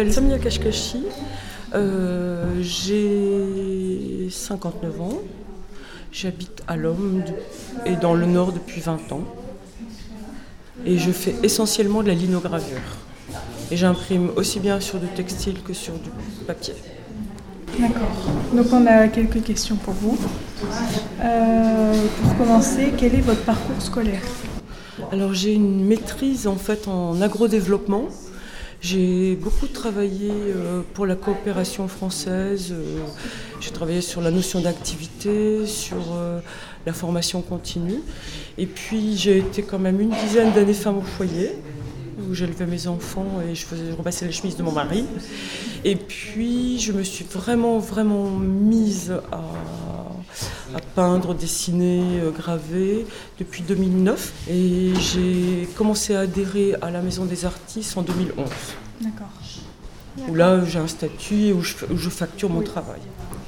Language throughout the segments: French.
M'appelle Samia Kashkashi, euh, j'ai 59 ans, j'habite à Lom et dans le nord depuis 20 ans. Et je fais essentiellement de la linogravure. Et j'imprime aussi bien sur du textile que sur du papier. D'accord. Donc on a quelques questions pour vous. Euh, pour commencer, quel est votre parcours scolaire? Alors j'ai une maîtrise en fait en agrodéveloppement. J'ai beaucoup travaillé euh, pour la coopération française. euh, J'ai travaillé sur la notion d'activité, sur euh, la formation continue. Et puis j'ai été quand même une dizaine d'années femme au foyer, où j'élevais mes enfants et je faisais je repassais les chemises de mon mari. Et puis je me suis vraiment, vraiment mise à, à peindre, dessiner, euh, graver depuis 2009. Et j'ai commencé à adhérer à la Maison des Artistes en 2011, D'accord. où là j'ai un statut et où je, où je facture mon travail.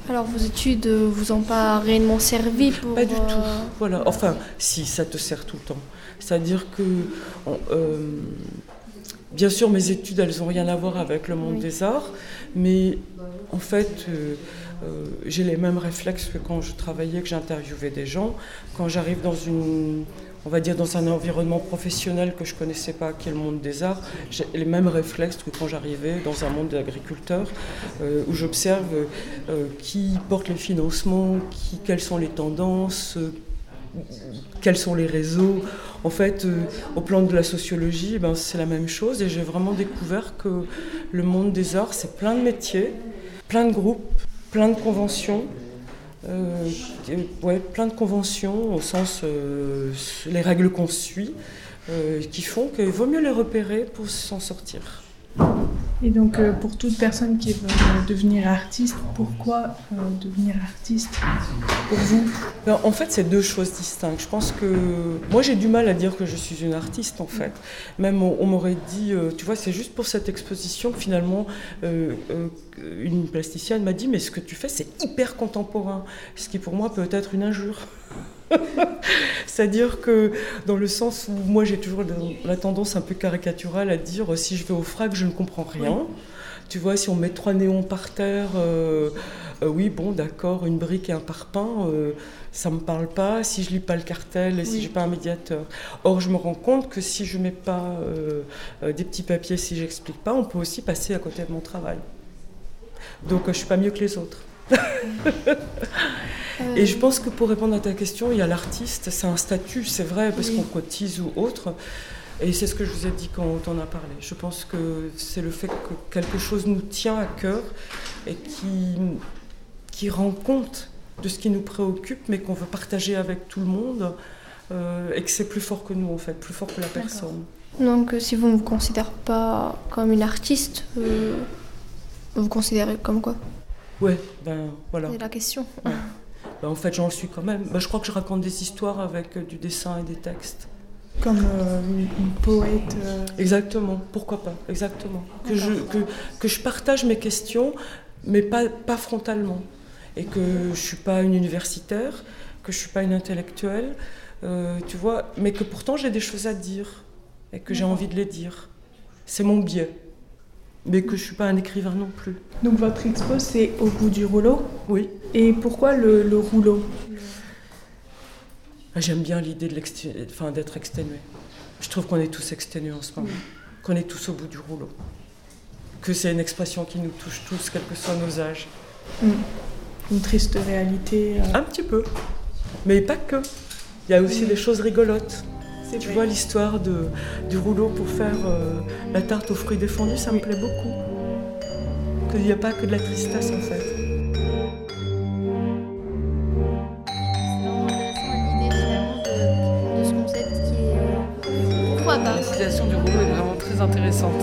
Alors vos études euh, vous ont pas réellement servi pour... Pas du tout. euh, Voilà. Enfin, si, ça te sert tout le temps. C'est-à-dire que, on- euh, bien sûr, mes études, elles n'ont rien à voir avec le monde Oui. des arts, mais en fait, euh, euh, j'ai les mêmes réflexes que quand je travaillais, que j'interviewais des gens. Quand j'arrive dans une on va dire dans un environnement professionnel que je connaissais pas, qui est le monde des arts, j'ai les mêmes réflexes que quand j'arrivais dans un monde d'agriculteurs, euh, où j'observe euh, qui porte les financements, qui, quelles sont les tendances, quels sont les réseaux. En fait, au plan de la sociologie, eh ben, c'est la même chose et j'ai vraiment découvert que le monde des arts, c'est plein de métiers, plein de groupes, plein de conventions. euh, plein de conventions au sens euh, les règles qu'on suit euh, qui font qu'il vaut mieux les repérer pour s'en sortir. Et donc euh, pour toute personne qui veut euh, devenir artiste, pourquoi euh, devenir artiste pour vous? Ben, en fait, c'est deux choses distinctes. Je pense que moi, j'ai du mal à dire que je suis une artiste, en fait. Même on, m'aurait dit, tu vois, c'est juste pour cette exposition finalement, une plasticienne m'a dit, mais ce que tu fais, c'est hyper contemporain. Ce qui pour moi peut être une injure. C'est-à-dire que dans le sens où moi j'ai toujours la tendance un peu caricaturale à dire si je vais au frac je ne comprends rien. Tu vois, si on met trois néons par terre, euh, euh, oui, bon, d'accord, une brique et un parpaing, euh, ça me parle pas si je lis pas le cartel et si Oui. j'ai pas un médiateur. Or, je me rends compte que si je mets pas euh, euh, des petits papiers, si j'explique pas, on peut aussi passer à côté de mon travail. Donc, euh, je suis pas mieux que les autres. Et je pense que pour répondre à ta question, il y a l'artiste, c'est un statut, c'est vrai, parce Oui. qu'on cotise ou autre. Et c'est ce que je vous ai dit quand on a parlé. Je pense que c'est le fait que quelque chose nous tient à cœur et qui, qui rend compte de ce qui nous préoccupe, mais qu'on veut partager avec tout le monde, euh, et que c'est plus fort que nous, en fait, plus fort que la personne. Donc euh, si vous ne vous considérez pas comme une artiste, euh, vous vous considérez comme quoi? Ouais, ben voilà. C'est la question. Ben, en fait, j'en suis quand même. Ben, je crois que je raconte des histoires avec euh, du dessin et des textes. Comme euh, une, une poète euh, Exactement, pourquoi pas, exactement. Que je, que, que je partage mes questions, mais pas, pas frontalement. Et que je ne suis pas une universitaire, que je ne suis pas une intellectuelle, euh, tu vois, mais que pourtant j'ai des choses à dire et que j'ai envie de les dire. C'est mon biais. Mais que je ne suis pas un écrivain non plus. Donc votre expo c'est au bout du rouleau. Oui, Et pourquoi le, le rouleau? Ah, j'aime bien l'idée de enfin, d'être exténué. Je trouve qu'on est tous exténués en ce moment, qu'on est tous au bout du rouleau. Que c'est une expression qui nous touche tous, quels que soient nos âges. Une triste réalité. euh, Un petit peu, mais pas que. Il y a aussi des choses rigolotes. Tu vois l'histoire du rouleau pour faire euh, la tarte aux fruits défendus, ça me plaît beaucoup. Qu'il n'y a pas que de la tristesse en fait. L'utilisation du rouleau est vraiment très intéressante.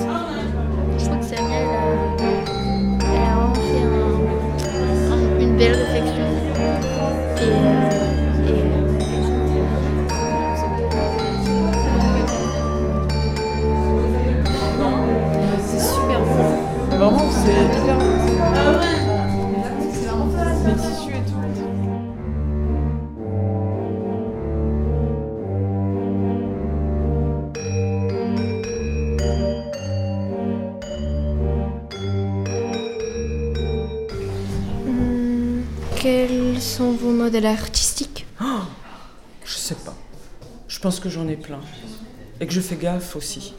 Quels sont vos modèles artistiques? Je sais pas. Je pense que j'en ai plein. Et que je fais gaffe aussi.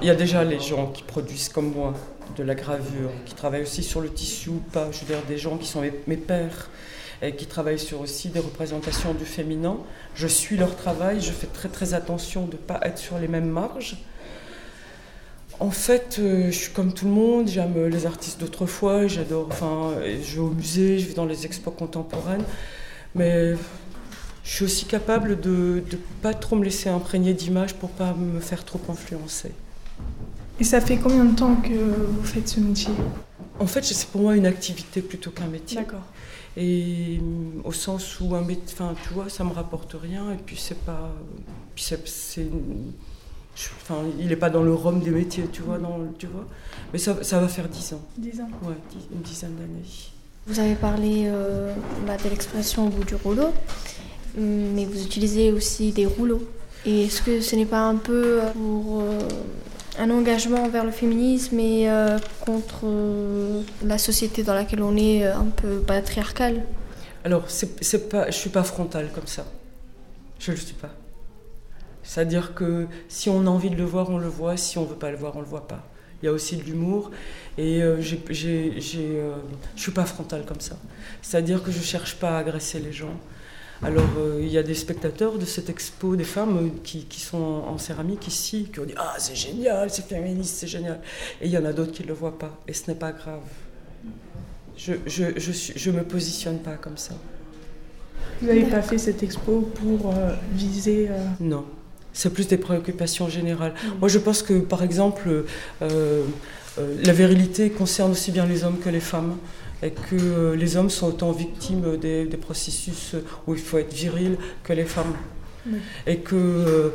Il y a déjà les gens qui produisent comme moi de la gravure, qui travaillent aussi sur le tissu ou pas. Je veux dire, des gens qui sont mes, mes pères et qui travaillent sur aussi des représentations du féminin. Je suis leur travail, je fais très très attention de ne pas être sur les mêmes marges. En fait, euh, je suis comme tout le monde, j'aime les artistes d'autrefois, j'adore, enfin, je vais au musée, je vais dans les expos contemporaines, mais je suis aussi capable de ne pas trop me laisser imprégner d'images pour pas me faire trop influencer. Et ça fait combien de temps que vous faites ce métier? En fait, c'est pour moi une activité plutôt qu'un métier. D'accord. Et euh, au sens où un métier, enfin, tu vois, ça me rapporte rien et puis c'est pas, puis c'est, c'est- je- enfin, il n'est pas dans le rhum des métiers, tu vois, dans, tu vois. Mais ça, ça va faire dix ans, 10 ans. ouais, dix- une dizaine d'années. Vous avez parlé euh, bah, de l'expression au bout du rouleau, mais vous utilisez aussi des rouleaux. Et est-ce que ce n'est pas un peu pour euh, un engagement vers le féminisme et euh, contre euh, la société dans laquelle on est euh, un peu patriarcale Alors, c'est, pas, je suis pas frontale comme ça. Je le suis pas. C'est-à-dire que si on a envie de le voir, on le voit. Si on veut pas le voir, on le voit pas. Il y a aussi de l'humour. Et je suis pas frontale comme ça. C'est-à-dire que je cherche pas à agresser les gens. Alors, euh, il y a des spectateurs de cette expo, des femmes euh, qui, qui sont en, céramique ici, qui ont dit Ah, c'est génial, c'est féministe, c'est génial. Et il y en a d'autres qui ne le voient pas. Et ce n'est pas grave. Je ne je, je, me positionne pas comme ça. Vous n'avez pas fait cette expo pour euh, viser. euh, Non, c'est plus des préoccupations générales. Moi, je pense que, par exemple, euh, la virilité concerne aussi bien les hommes que les femmes, et que euh, les hommes sont autant victimes des, des processus où il faut être viril que les femmes. Oui. Et que euh,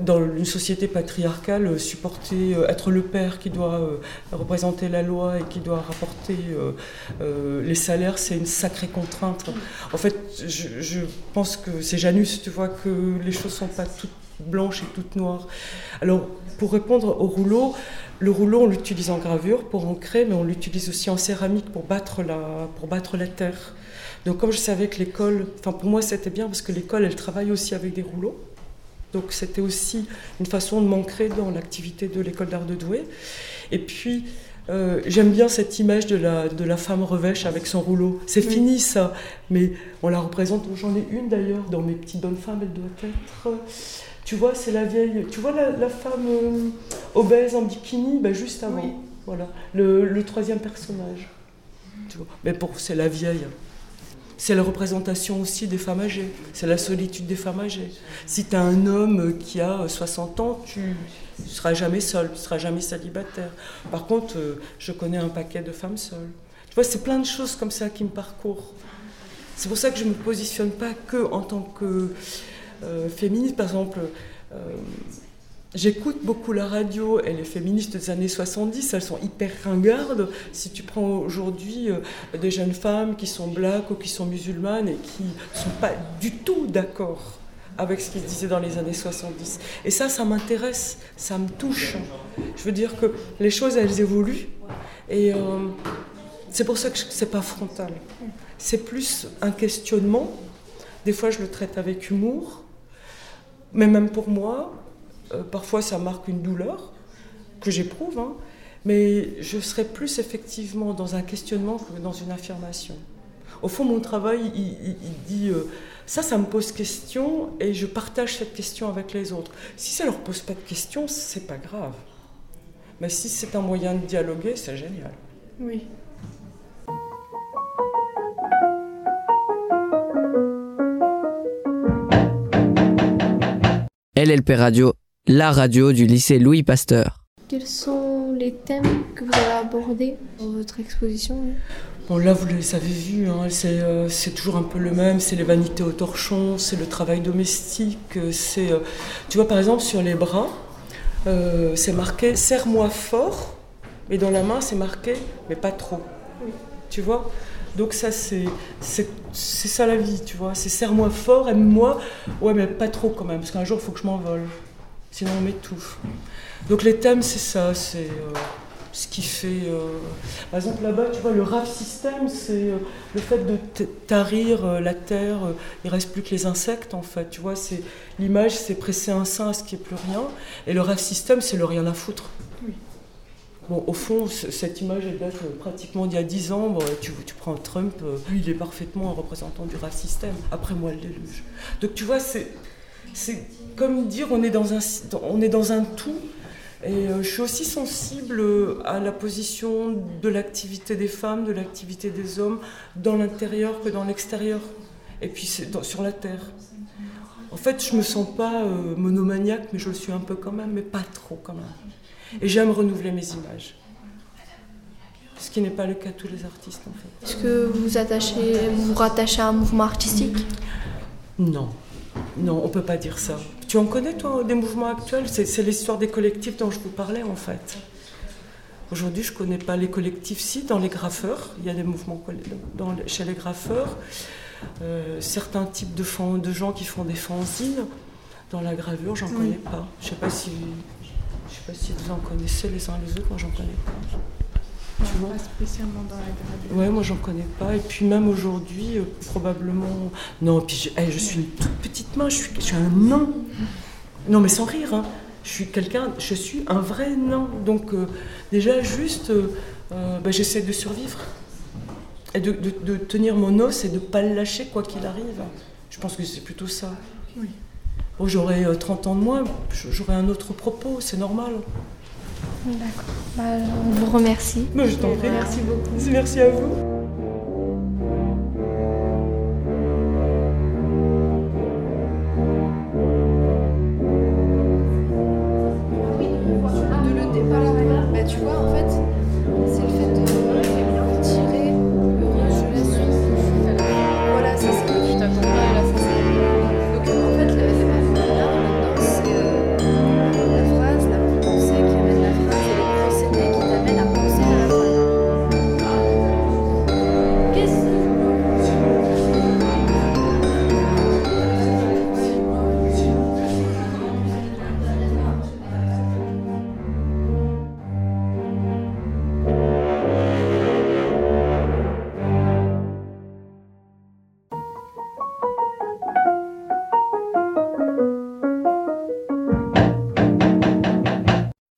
dans une société patriarcale, euh, supporter, euh, être le père qui doit euh, représenter la loi et qui doit rapporter euh, euh, les salaires, c'est une sacrée contrainte. En fait, je, je pense que c'est Janus, tu vois, que les choses sont pas toutes blanches et toutes noires. Alors, pour répondre au rouleau, le rouleau, on l'utilise en gravure pour ancrer, mais on l'utilise aussi en céramique pour battre la, pour battre la terre. Donc, comme je savais que l'école, enfin pour moi c'était bien parce que l'école, elle travaille aussi avec des rouleaux. Donc, c'était aussi une façon de m'ancrer dans l'activité de l'école d'art de Douai. Et puis, euh, j'aime bien cette image de la, de la femme revêche avec son rouleau. C'est Oui. fini ça, mais on la représente. J'en ai une d'ailleurs dans mes petites bonnes femmes, elle doit être. Tu vois, c'est la vieille. Tu vois la, la femme euh, obèse en bikini, ben, juste avant. Oui. Voilà, le, le troisième personnage. Tu vois. Mais pour, c'est la vieille. C'est la représentation aussi des femmes âgées. C'est la solitude des femmes âgées. Si tu as un homme qui a 60 ans, tu ne seras jamais seul, tu ne seras jamais célibataire. Par contre, euh, je connais un paquet de femmes seules. Tu vois, c'est plein de choses comme ça qui me parcourent. C'est pour ça que je ne me positionne pas que en tant que euh, féministe. Par exemple, euh, j'écoute beaucoup la radio et les féministes des années 70, elles sont hyper ringardes. Si tu prends aujourd'hui euh, des jeunes femmes qui sont black ou qui sont musulmanes et qui ne sont pas du tout d'accord avec ce qui se disait dans les années 70. Et ça, ça m'intéresse, ça me touche. Je veux dire que les choses, elles évoluent. Et c'est pour ça que c'est pas frontal. C'est plus un questionnement. Des fois, je le traite avec humour. Mais même pour moi, euh, parfois, ça marque une douleur que j'éprouve. hein. mais je serais plus effectivement dans un questionnement que dans une affirmation. Au fond, mon travail, il, dit euh, ça, ça me pose question et je partage cette question avec les autres. Si ça leur pose pas de questions, c'est pas grave. Mais si c'est un moyen de dialoguer, c'est génial. Oui. LLP Radio, la radio du lycée Louis Pasteur. Quels sont les thèmes que vous avez abordés dans votre exposition? Bon, là, vous les avez vus, hein, c'est, euh, c'est toujours un peu le même. C'est les vanités au torchon, c'est le travail domestique. euh, C'est, euh, tu vois, par exemple, sur les bras, euh, c'est marqué Serre-moi fort, et dans la main, c'est marqué Mais pas trop. Tu vois Donc, ça, c'est, c'est, ça la vie, tu vois. C'est Serre-moi fort, aime-moi, ouais, mais pas trop quand même, parce qu'un jour, il faut que je m'envole. Sinon, on m'étouffe. Donc, les thèmes, c'est ça, c'est. euh, ce qui fait. euh, Par exemple, là-bas, tu vois, le RAF système, c'est euh, le fait de tarir la terre. il reste plus que les insectes, en fait. Tu vois, c'est l'image, c'est presser un sein à ce qui est plus rien. Et le RAF système, c'est le rien à foutre. Bon, au fond, cette image, date euh, pratiquement d'il y a 10 ans. Bon, tu, prends Trump, euh, lui, il est parfaitement un représentant du RAF système. Après moi, le déluge. Donc, tu vois, c'est c'est comme dire on est dans un, on est dans un tout. Et euh, je suis aussi sensible à la position de l'activité des femmes, de l'activité des hommes, dans l'intérieur que dans l'extérieur. Et puis c'est sur la Terre. En fait, je me sens pas monomaniaque, mais je le suis un peu quand même, mais pas trop quand même. Et j'aime renouveler mes images. Ce qui n'est pas le cas de tous les artistes, en fait. Est-ce que vous vous attachez, vous vous rattachez à un mouvement artistique? Non, non, on peut pas dire ça. Tu en connais, toi, des mouvements actuels? C'est l'histoire des collectifs dont je vous parlais, en fait. Aujourd'hui, je connais pas les collectifs. Si, dans les graffeurs, il y a des mouvements dans, chez les graffeurs. Euh, certains types de, gens qui font des fanzines. Dans la gravure, j'en connais pas. Je sais pas si, sais pas si vous en connaissez les uns les autres. Moi, j'en connais pas. Tu vois Pas spécialement dans la. Ouais, moi j'en connais pas. Et puis même aujourd'hui, euh, probablement. Non, puis je, eh, je suis une toute petite main, je suis, je suis un nain. Non, mais sans rire, hein. Je suis quelqu'un, je suis un vrai nain. Donc euh, déjà juste, euh, euh, bah, j'essaie de survivre et de, de- de tenir mon os et de pas le lâcher quoi qu'il arrive. Je pense que c'est plutôt ça. Oui. Bon, j'aurai euh, 30 ans de moins, j'aurai un autre propos, c'est normal. D'accord. Bah, on vous remercie. Mais je t'en prie. Merci beaucoup. Merci à vous.